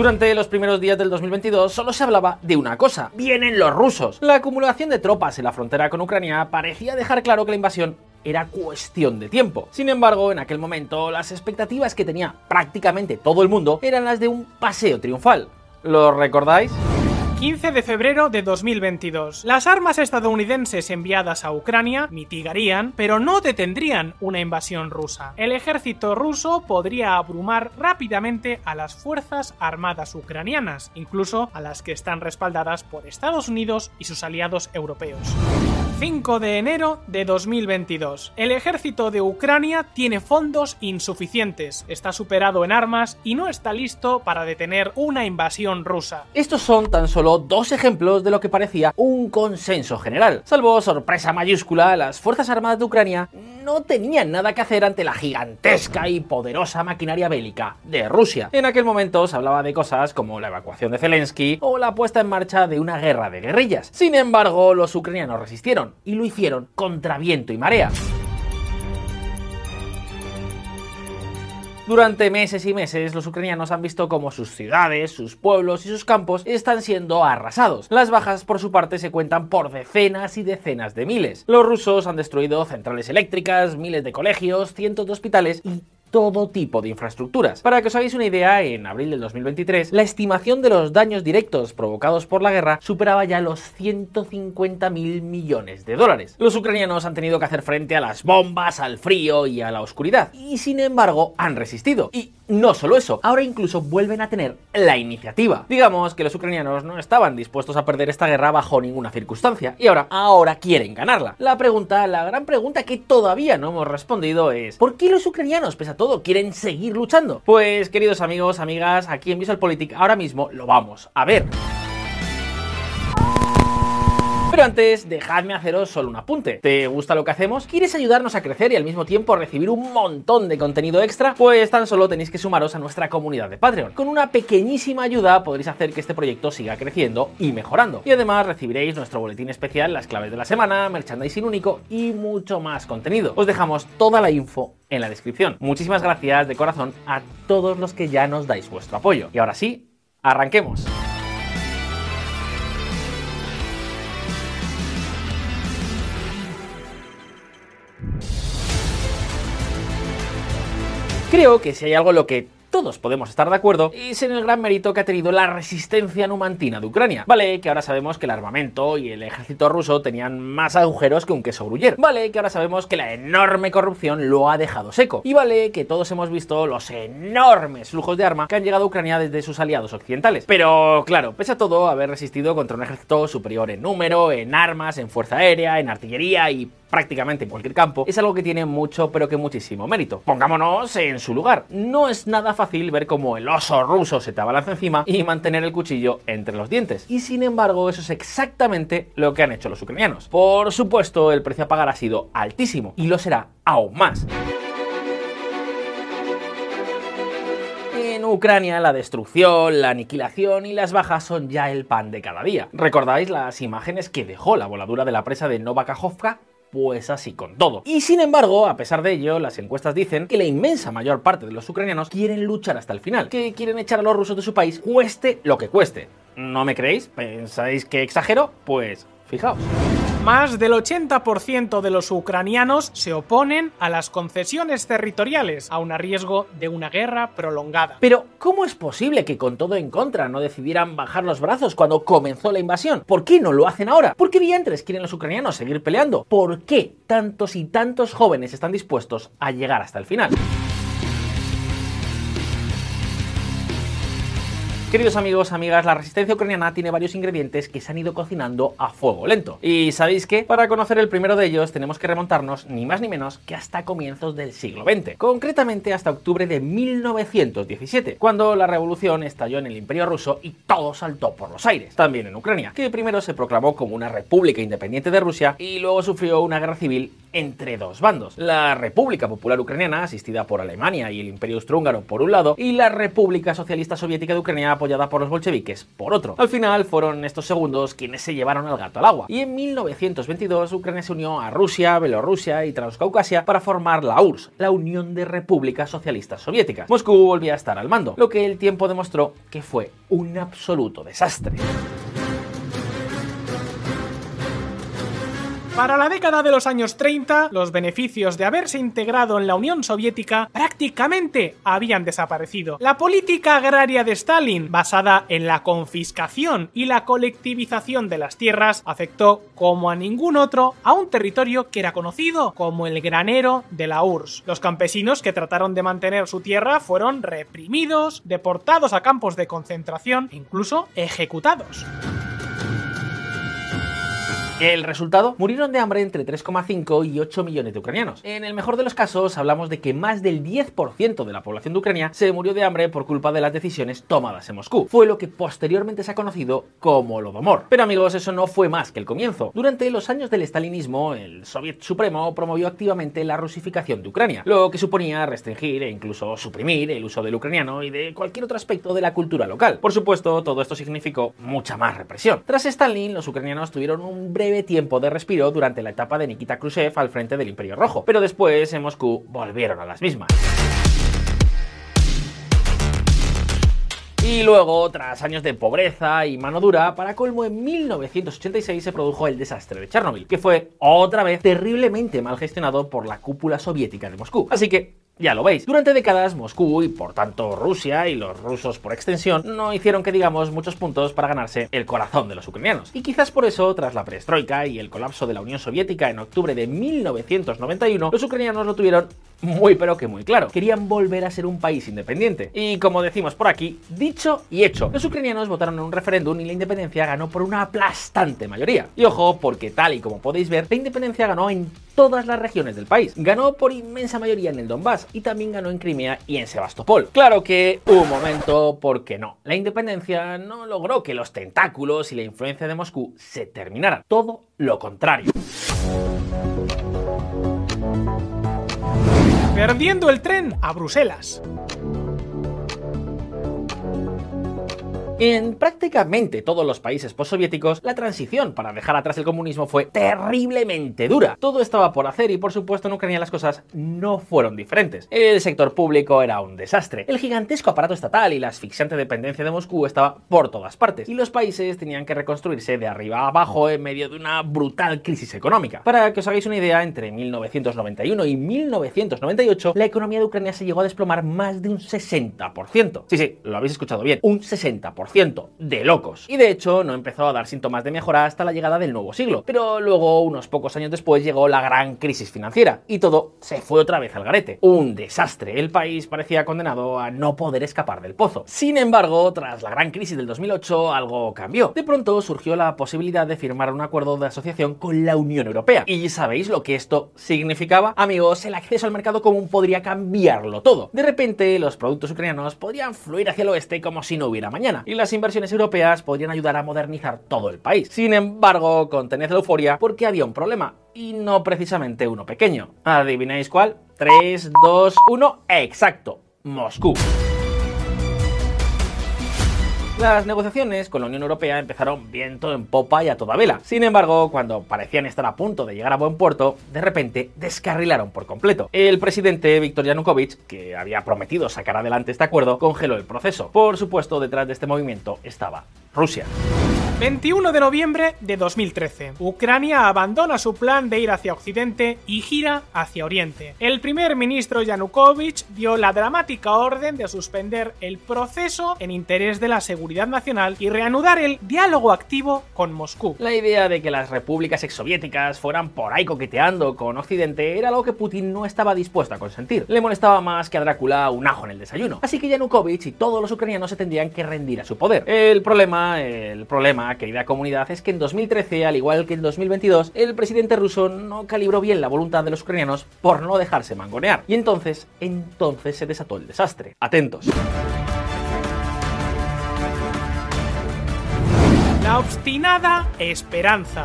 Durante los primeros días del 2022 solo se hablaba de una cosa, vienen los rusos. La acumulación de tropas en la frontera con Ucrania parecía dejar claro que la invasión era cuestión de tiempo. Sin embargo, en aquel momento, las expectativas que tenía prácticamente todo el mundo eran las de un paseo triunfal. ¿Lo recordáis? 15 de febrero de 2022. Las armas estadounidenses enviadas a Ucrania mitigarían, pero no detendrían una invasión rusa. El ejército ruso podría abrumar rápidamente a las fuerzas armadas ucranianas, incluso a las que están respaldadas por Estados Unidos y sus aliados europeos. 5 de enero de 2022. El ejército de Ucrania tiene fondos insuficientes, está superado en armas y no está listo para detener una invasión rusa. Estos son tan solo dos ejemplos de lo que parecía un consenso general. Salvo sorpresa mayúscula, las Fuerzas Armadas de Ucrania no tenían nada que hacer ante la gigantesca y poderosa maquinaria bélica de Rusia. En aquel momento se hablaba de cosas como la evacuación de Zelensky o la puesta en marcha de una guerra de guerrillas. Sin embargo, los ucranianos resistieron y lo hicieron contra viento y marea. Durante meses y meses los ucranianos han visto cómo sus ciudades, sus pueblos y sus campos están siendo arrasados. Las bajas por su parte se cuentan por decenas y decenas de miles. Los rusos han destruido centrales eléctricas, miles de colegios, cientos de hospitales y todo tipo de infraestructuras. Para que os hagáis una idea, en abril del 2023, la estimación de los daños directos provocados por la guerra superaba ya los 150 mil millones de dólares. Los ucranianos han tenido que hacer frente a las bombas, al frío y a la oscuridad, y sin embargo han resistido. Y no solo eso, ahora incluso vuelven a tener la iniciativa. Digamos que los ucranianos no estaban dispuestos a perder esta guerra bajo ninguna circunstancia, y ahora, ahora quieren ganarla. La pregunta, la gran pregunta que todavía no hemos respondido es, ¿por qué los ucranianos, pese a todo, quieren seguir luchando? Pues, queridos amigos, amigas, aquí en VisualPolitik ahora mismo lo vamos a ver. Pero antes, dejadme haceros solo un apunte. ¿Te gusta lo que hacemos? ¿Quieres ayudarnos a crecer y al mismo tiempo recibir un montón de contenido extra? Pues tan solo tenéis que sumaros a nuestra comunidad de Patreon. Con una pequeñísima ayuda podréis hacer que este proyecto siga creciendo y mejorando. Y además recibiréis nuestro boletín especial, las claves de la semana, merchandising único y mucho más contenido. Os dejamos toda la info en la descripción. Muchísimas gracias de corazón a todos los que ya nos dais vuestro apoyo. Y ahora sí, arranquemos. Creo que si hay algo en lo que todos podemos estar de acuerdo, es en el gran mérito que ha tenido la resistencia numantina de Ucrania. Vale, que ahora sabemos que el armamento y el ejército ruso tenían más agujeros que un queso gruyer. Vale, que ahora sabemos que la enorme corrupción lo ha dejado seco. Y vale, que todos hemos visto los enormes flujos de arma que han llegado a Ucrania desde sus aliados occidentales. Pero, claro, pese a todo, haber resistido contra un ejército superior en número, en armas, en fuerza aérea, en artillería y prácticamente en cualquier campo, es algo que tiene mucho pero que muchísimo mérito. Pongámonos en su lugar. No es nada fácil ver cómo el oso ruso se te abalanza encima y mantener el cuchillo entre los dientes. Y sin embargo, eso es exactamente lo que han hecho los ucranianos. Por supuesto, el precio a pagar ha sido altísimo y lo será aún más. En Ucrania la destrucción, la aniquilación y las bajas son ya el pan de cada día. ¿Recordáis las imágenes que dejó la voladura de la presa de Novakajovka? Pues así con todo. Y sin embargo, a pesar de ello, las encuestas dicen que la inmensa mayor parte de los ucranianos quieren luchar hasta el final, que quieren echar a los rusos de su país cueste lo que cueste. ¿No me creéis? ¿Pensáis que exagero? Pues fijaos. Más del 80% de los ucranianos se oponen a las concesiones territoriales, aun a riesgo de una guerra prolongada. Pero, ¿cómo es posible que con todo en contra no decidieran bajar los brazos cuando comenzó la invasión? ¿Por qué no lo hacen ahora? ¿Por qué diantres quieren los ucranianos seguir peleando? ¿Por qué tantos y tantos jóvenes están dispuestos a llegar hasta el final? Queridos amigos, amigas, la resistencia ucraniana tiene varios ingredientes que se han ido cocinando a fuego lento. Y ¿sabéis qué? Para conocer el primero de ellos tenemos que remontarnos ni más ni menos que hasta comienzos del siglo XX, concretamente hasta octubre de 1917, cuando la revolución estalló en el Imperio ruso y todo saltó por los aires, también en Ucrania, que primero se proclamó como una república independiente de Rusia y luego sufrió una guerra civil entre dos bandos. La República Popular Ucraniana, asistida por Alemania y el Imperio Austrohúngaro por un lado, y la República Socialista Soviética de Ucrania apoyada por los bolcheviques por otro. Al final fueron estos segundos quienes se llevaron al gato al agua. Y en 1922 Ucrania se unió a Rusia, Bielorrusia y Transcaucasia para formar la URSS, la Unión de Repúblicas Socialistas Soviéticas. Moscú volvía a estar al mando, lo que el tiempo demostró que fue un absoluto desastre. Para la década de los años 30, los beneficios de haberse integrado en la Unión Soviética prácticamente habían desaparecido. La política agraria de Stalin, basada en la confiscación y la colectivización de las tierras, afectó como a ningún otro a un territorio que era conocido como el granero de la URSS. Los campesinos que trataron de mantener su tierra fueron reprimidos, deportados a campos de concentración e incluso ejecutados. El resultado, murieron de hambre entre 3,5 y 8 millones de ucranianos. En el mejor de los casos, hablamos de que más del 10% de la población de Ucrania se murió de hambre por culpa de las decisiones tomadas en Moscú. Fue lo que posteriormente se ha conocido como Lodomor. Pero amigos, eso no fue más que el comienzo. Durante los años del estalinismo, el Soviet Supremo promovió activamente la rusificación de Ucrania, lo que suponía restringir e incluso suprimir el uso del ucraniano y de cualquier otro aspecto de la cultura local. Por supuesto, todo esto significó mucha más represión. Tras Stalin, los ucranianos tuvieron un tiempo de respiro durante la etapa de Nikita Khrushchev al frente del Imperio Rojo, pero después en Moscú volvieron a las mismas. Y luego, tras años de pobreza y mano dura, para colmo en 1986 se produjo el desastre de Chernobyl, que fue otra vez terriblemente mal gestionado por la cúpula soviética de Moscú. Así que ya lo veis, durante décadas Moscú y por tanto Rusia y los rusos por extensión no hicieron que digamos muchos puntos para ganarse el corazón de los ucranianos. Y quizás por eso, tras la perestroika y el colapso de la Unión Soviética en octubre de 1991, los ucranianos lo tuvieron muy pero que muy claro. Querían volver a ser un país independiente. Y como decimos por aquí, dicho y hecho, los ucranianos votaron en un referéndum y la independencia ganó por una aplastante mayoría. Y ojo, porque tal y como podéis ver, la independencia ganó en todas las regiones del país. Ganó por inmensa mayoría en el Donbass y también ganó en Crimea y en Sebastopol. Claro que un momento, porque no. La independencia no logró que los tentáculos y la influencia de Moscú se terminaran. Todo lo contrario. Perdiendo el tren a Bruselas. En prácticamente todos los países postsoviéticos, la transición para dejar atrás el comunismo fue terriblemente dura. Todo estaba por hacer y por supuesto en Ucrania las cosas no fueron diferentes. El sector público era un desastre. El gigantesco aparato estatal y la asfixiante dependencia de Moscú estaba por todas partes. Y los países tenían que reconstruirse de arriba a abajo en medio de una brutal crisis económica. Para que os hagáis una idea, entre 1991 y 1998, la economía de Ucrania se llegó a desplomar más de un 60%. Sí, sí, lo habéis escuchado bien, un 60% de locos. Y de hecho no empezó a dar síntomas de mejora hasta la llegada del nuevo siglo. Pero luego, unos pocos años después, llegó la gran crisis financiera y todo se fue otra vez al garete. Un desastre. El país parecía condenado a no poder escapar del pozo. Sin embargo, tras la gran crisis del 2008, algo cambió. De pronto surgió la posibilidad de firmar un acuerdo de asociación con la Unión Europea. ¿Y sabéis lo que esto significaba? Amigos, el acceso al mercado común podría cambiarlo todo. De repente, los productos ucranianos podrían fluir hacia el oeste como si no hubiera mañana. Las inversiones europeas podrían ayudar a modernizar todo el país. Sin embargo, contened la euforia porque había un problema, y no precisamente uno pequeño. ¿Adivináis cuál? 3, 2, 1, exacto, Moscú. Las negociaciones con la Unión Europea empezaron viento en popa y a toda vela. Sin embargo, cuando parecían estar a punto de llegar a buen puerto, de repente descarrilaron por completo. El presidente Viktor Yanukovych, que había prometido sacar adelante este acuerdo, congeló el proceso. Por supuesto, detrás de este movimiento estaba Rusia. 21 de noviembre de 2013. Ucrania abandona su plan de ir hacia Occidente y gira hacia Oriente. El primer ministro Yanukovych dio la dramática orden de suspender el proceso en interés de la seguridad nacional y reanudar el diálogo activo con Moscú. La idea de que las repúblicas exsoviéticas fueran por ahí coqueteando con Occidente era algo que Putin no estaba dispuesto a consentir. Le molestaba más que a Drácula un ajo en el desayuno. Así que Yanukovych y todos los ucranianos se tendrían que rendir a su poder. El problema, el problema querida comunidad, es que en 2013, al igual que en 2022, el presidente ruso no calibró bien la voluntad de los ucranianos por no dejarse mangonear. Y entonces, entonces se desató el desastre. Atentos. La obstinada esperanza.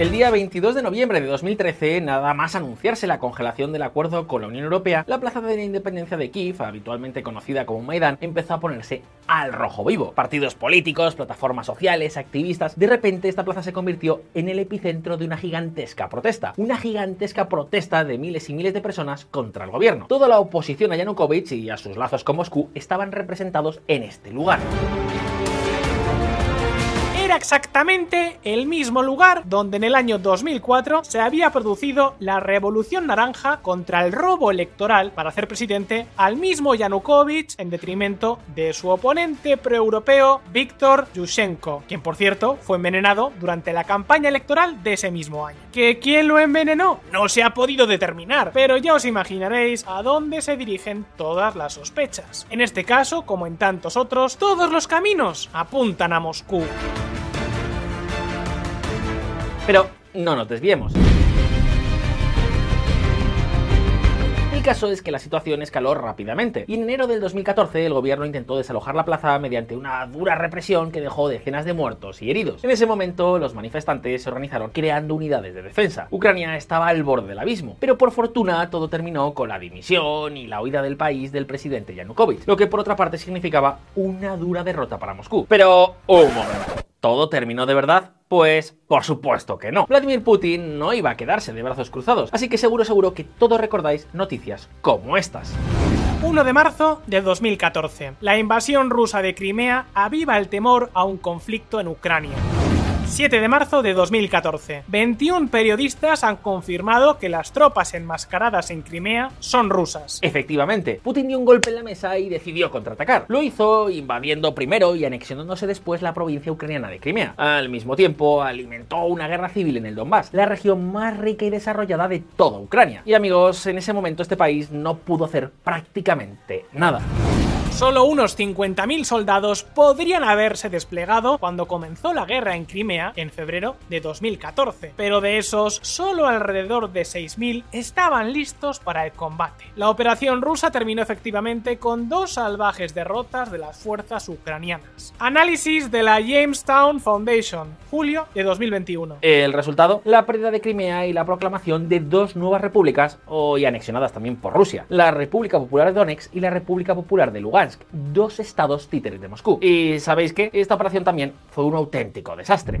El día 22 de noviembre de 2013, nada más anunciarse la congelación del acuerdo con la Unión Europea, la plaza de la independencia de Kiev, habitualmente conocida como Maidán, empezó a ponerse al rojo vivo. Partidos políticos, plataformas sociales, activistas, de repente esta plaza se convirtió en el epicentro de una gigantesca protesta. Una gigantesca protesta de miles y miles de personas contra el gobierno. Toda la oposición a Yanukovych y a sus lazos con Moscú estaban representados en este lugar exactamente el mismo lugar donde en el año 2004 se había producido la Revolución Naranja contra el robo electoral para hacer presidente al mismo Yanukovych en detrimento de su oponente proeuropeo Víctor Yushchenko, quien por cierto fue envenenado durante la campaña electoral de ese mismo año. ¿Que quién lo envenenó? No se ha podido determinar, pero ya os imaginaréis a dónde se dirigen todas las sospechas. En este caso, como en tantos otros, todos los caminos apuntan a Moscú. Pero no nos desviemos. El caso es que la situación escaló rápidamente y en enero del 2014 el gobierno intentó desalojar la plaza mediante una dura represión que dejó decenas de muertos y heridos. En ese momento los manifestantes se organizaron creando unidades de defensa. Ucrania estaba al borde del abismo, pero por fortuna todo terminó con la dimisión y la huida del país del presidente Yanukovych, lo que por otra parte significaba una dura derrota para Moscú. Pero un momento. ¿Todo terminó de verdad? Pues por supuesto que no. Vladimir Putin no iba a quedarse de brazos cruzados, así que seguro seguro que todos recordáis noticias como estas. 1 de marzo de 2014. La invasión rusa de Crimea aviva el temor a un conflicto en Ucrania. 7 de marzo de 2014. 21 periodistas han confirmado que las tropas enmascaradas en Crimea son rusas. Efectivamente, Putin dio un golpe en la mesa y decidió contraatacar. Lo hizo invadiendo primero y anexionándose después la provincia ucraniana de Crimea. Al mismo tiempo, alimentó una guerra civil en el Donbass, la región más rica y desarrollada de toda Ucrania. Y amigos, en ese momento este país no pudo hacer prácticamente nada. Solo unos 50.000 soldados podrían haberse desplegado cuando comenzó la guerra en Crimea en febrero de 2014, pero de esos solo alrededor de 6.000 estaban listos para el combate. La operación rusa terminó efectivamente con dos salvajes derrotas de las fuerzas ucranianas. Análisis de la Jamestown Foundation, julio de 2021. El resultado, la pérdida de Crimea y la proclamación de dos nuevas repúblicas, hoy anexionadas también por Rusia, la República Popular de Donetsk y la República Popular de Lugansk dos estados títeres de Moscú. Y sabéis que esta operación también fue un auténtico desastre.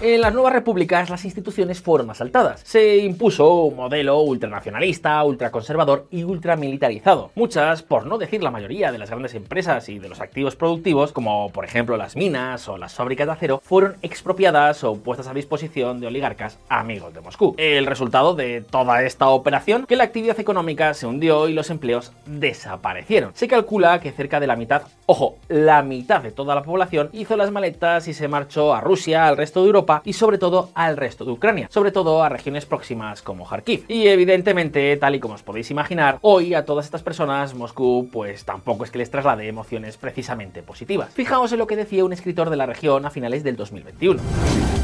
En las nuevas repúblicas las instituciones fueron asaltadas. Se impuso un modelo ultranacionalista, ultraconservador y ultramilitarizado. Muchas, por no decir la mayoría de las grandes empresas y de los activos productivos, como por ejemplo las minas o las fábricas de acero, fueron expropiadas o puestas a disposición de oligarcas amigos de Moscú. El resultado de toda esta operación, que la actividad económica se hundió y los empleos desaparecieron. Se calcula que cerca de la mitad, ojo, la mitad de toda la población hizo las maletas y se marchó a Rusia, al resto de Y sobre todo al resto de Ucrania, sobre todo a regiones próximas como Kharkiv. Y evidentemente, tal y como os podéis imaginar, hoy a todas estas personas Moscú pues tampoco es que les traslade emociones precisamente positivas. Fijaos en lo que decía un escritor de la región a finales del 2021.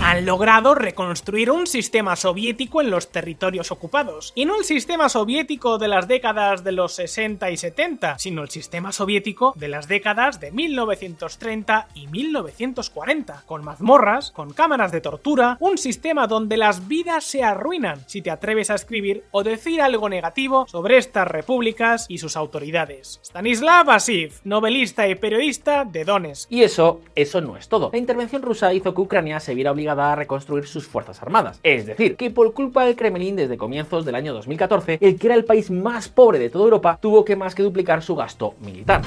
Han logrado reconstruir un sistema soviético en los territorios ocupados, y no el sistema soviético de las décadas de los 60 y 70, sino el sistema soviético de las décadas de 1930 y 1940, con mazmorras, con cámaras de tortura, un sistema donde las vidas se arruinan si te atreves a escribir o decir algo negativo sobre estas repúblicas y sus autoridades. Stanislav Asiv, novelista y periodista de Donetsk. Y eso, eso no es todo. La intervención rusa hizo que Ucrania se viera obligada a reconstruir sus fuerzas armadas. Es decir, que por culpa del Kremlin desde comienzos del año 2014, el que era el país más pobre de toda Europa tuvo que más que duplicar su gasto militar.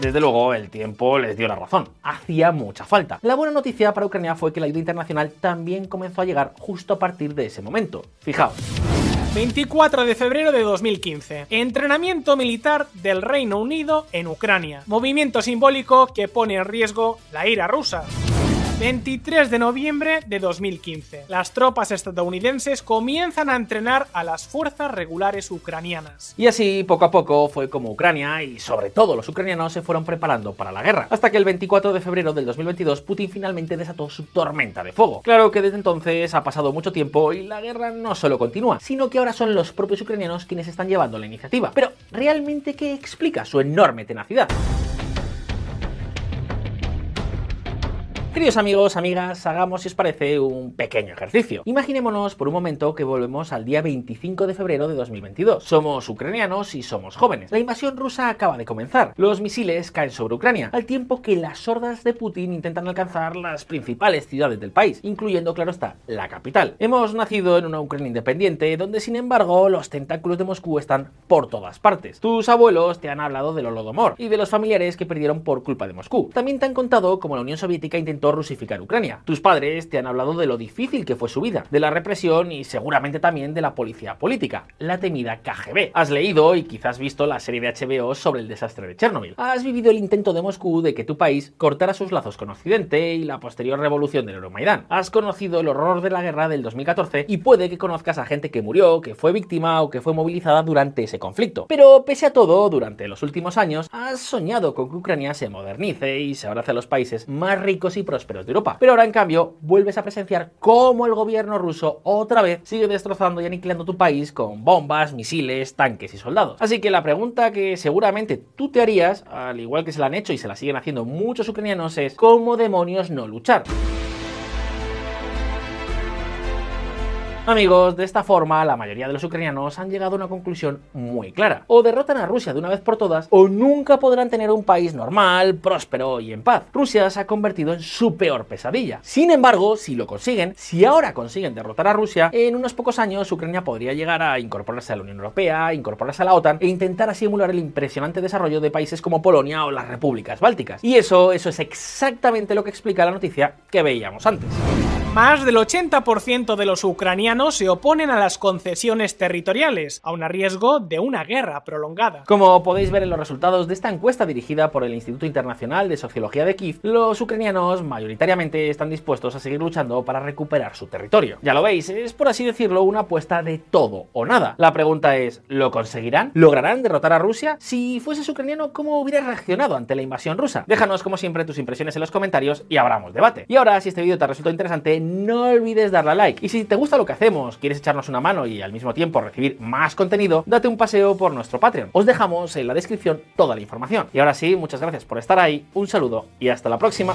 Desde luego, el tiempo les dio la razón. Hacía mucha falta. La buena noticia para Ucrania fue que la ayuda internacional también comenzó a llegar justo a partir de ese momento. Fijaos. 24 de febrero de 2015. Entrenamiento militar del Reino Unido en Ucrania. Movimiento simbólico que pone en riesgo la ira rusa. 23 de noviembre de 2015. Las tropas estadounidenses comienzan a entrenar a las fuerzas regulares ucranianas. Y así, poco a poco, fue como Ucrania y sobre todo los ucranianos se fueron preparando para la guerra. Hasta que el 24 de febrero del 2022 Putin finalmente desató su tormenta de fuego. Claro que desde entonces ha pasado mucho tiempo y la guerra no solo continúa, sino que ahora son los propios ucranianos quienes están llevando la iniciativa. Pero, ¿realmente qué explica su enorme tenacidad? Queridos amigos, amigas, hagamos, si os parece, un pequeño ejercicio. Imaginémonos por un momento que volvemos al día 25 de febrero de 2022. Somos ucranianos y somos jóvenes. La invasión rusa acaba de comenzar. Los misiles caen sobre Ucrania, al tiempo que las hordas de Putin intentan alcanzar las principales ciudades del país, incluyendo, claro está, la capital. Hemos nacido en una Ucrania independiente, donde sin embargo los tentáculos de Moscú están por todas partes. Tus abuelos te han hablado del Holodomor y de los familiares que perdieron por culpa de Moscú. También te han contado cómo la Unión Soviética intentó rusificar Ucrania. Tus padres te han hablado de lo difícil que fue su vida, de la represión y seguramente también de la policía política, la temida KGB. Has leído y quizás visto la serie de HBO sobre el desastre de Chernobyl. Has vivido el intento de Moscú de que tu país cortara sus lazos con Occidente y la posterior revolución del Euromaidán. Has conocido el horror de la guerra del 2014 y puede que conozcas a gente que murió, que fue víctima o que fue movilizada durante ese conflicto. Pero pese a todo, durante los últimos años has soñado con que Ucrania se modernice y se abrace a los países más ricos y prósperos de Europa. Pero ahora, en cambio, vuelves a presenciar cómo el gobierno ruso otra vez sigue destrozando y aniquilando tu país con bombas, misiles, tanques y soldados. Así que la pregunta que seguramente tú te harías, al igual que se la han hecho y se la siguen haciendo muchos ucranianos, es ¿cómo demonios no luchar? Amigos, de esta forma la mayoría de los ucranianos han llegado a una conclusión muy clara. O derrotan a Rusia de una vez por todas, o nunca podrán tener un país normal, próspero y en paz. Rusia se ha convertido en su peor pesadilla. Sin embargo, si lo consiguen, si ahora consiguen derrotar a Rusia, en unos pocos años Ucrania podría llegar a incorporarse a la Unión Europea, incorporarse a la OTAN e intentar así el impresionante desarrollo de países como Polonia o las repúblicas bálticas. Y eso, eso es exactamente lo que explica la noticia que veíamos antes. Más del 80% de los ucranianos se oponen a las concesiones territoriales, aun a riesgo de una guerra prolongada. Como podéis ver en los resultados de esta encuesta dirigida por el Instituto Internacional de Sociología de Kiev, los ucranianos mayoritariamente están dispuestos a seguir luchando para recuperar su territorio. Ya lo veis, es por así decirlo una apuesta de todo o nada. La pregunta es, ¿lo conseguirán? ¿Lograrán derrotar a Rusia? Si fueses ucraniano, ¿cómo hubieras reaccionado ante la invasión rusa? Déjanos como siempre tus impresiones en los comentarios y abramos debate. Y ahora, si este vídeo te ha resultado interesante, no olvides darle a like. Y si te gusta lo que hacemos, quieres echarnos una mano y al mismo tiempo recibir más contenido, date un paseo por nuestro Patreon. Os dejamos en la descripción toda la información. Y ahora sí, muchas gracias por estar ahí, un saludo y hasta la próxima.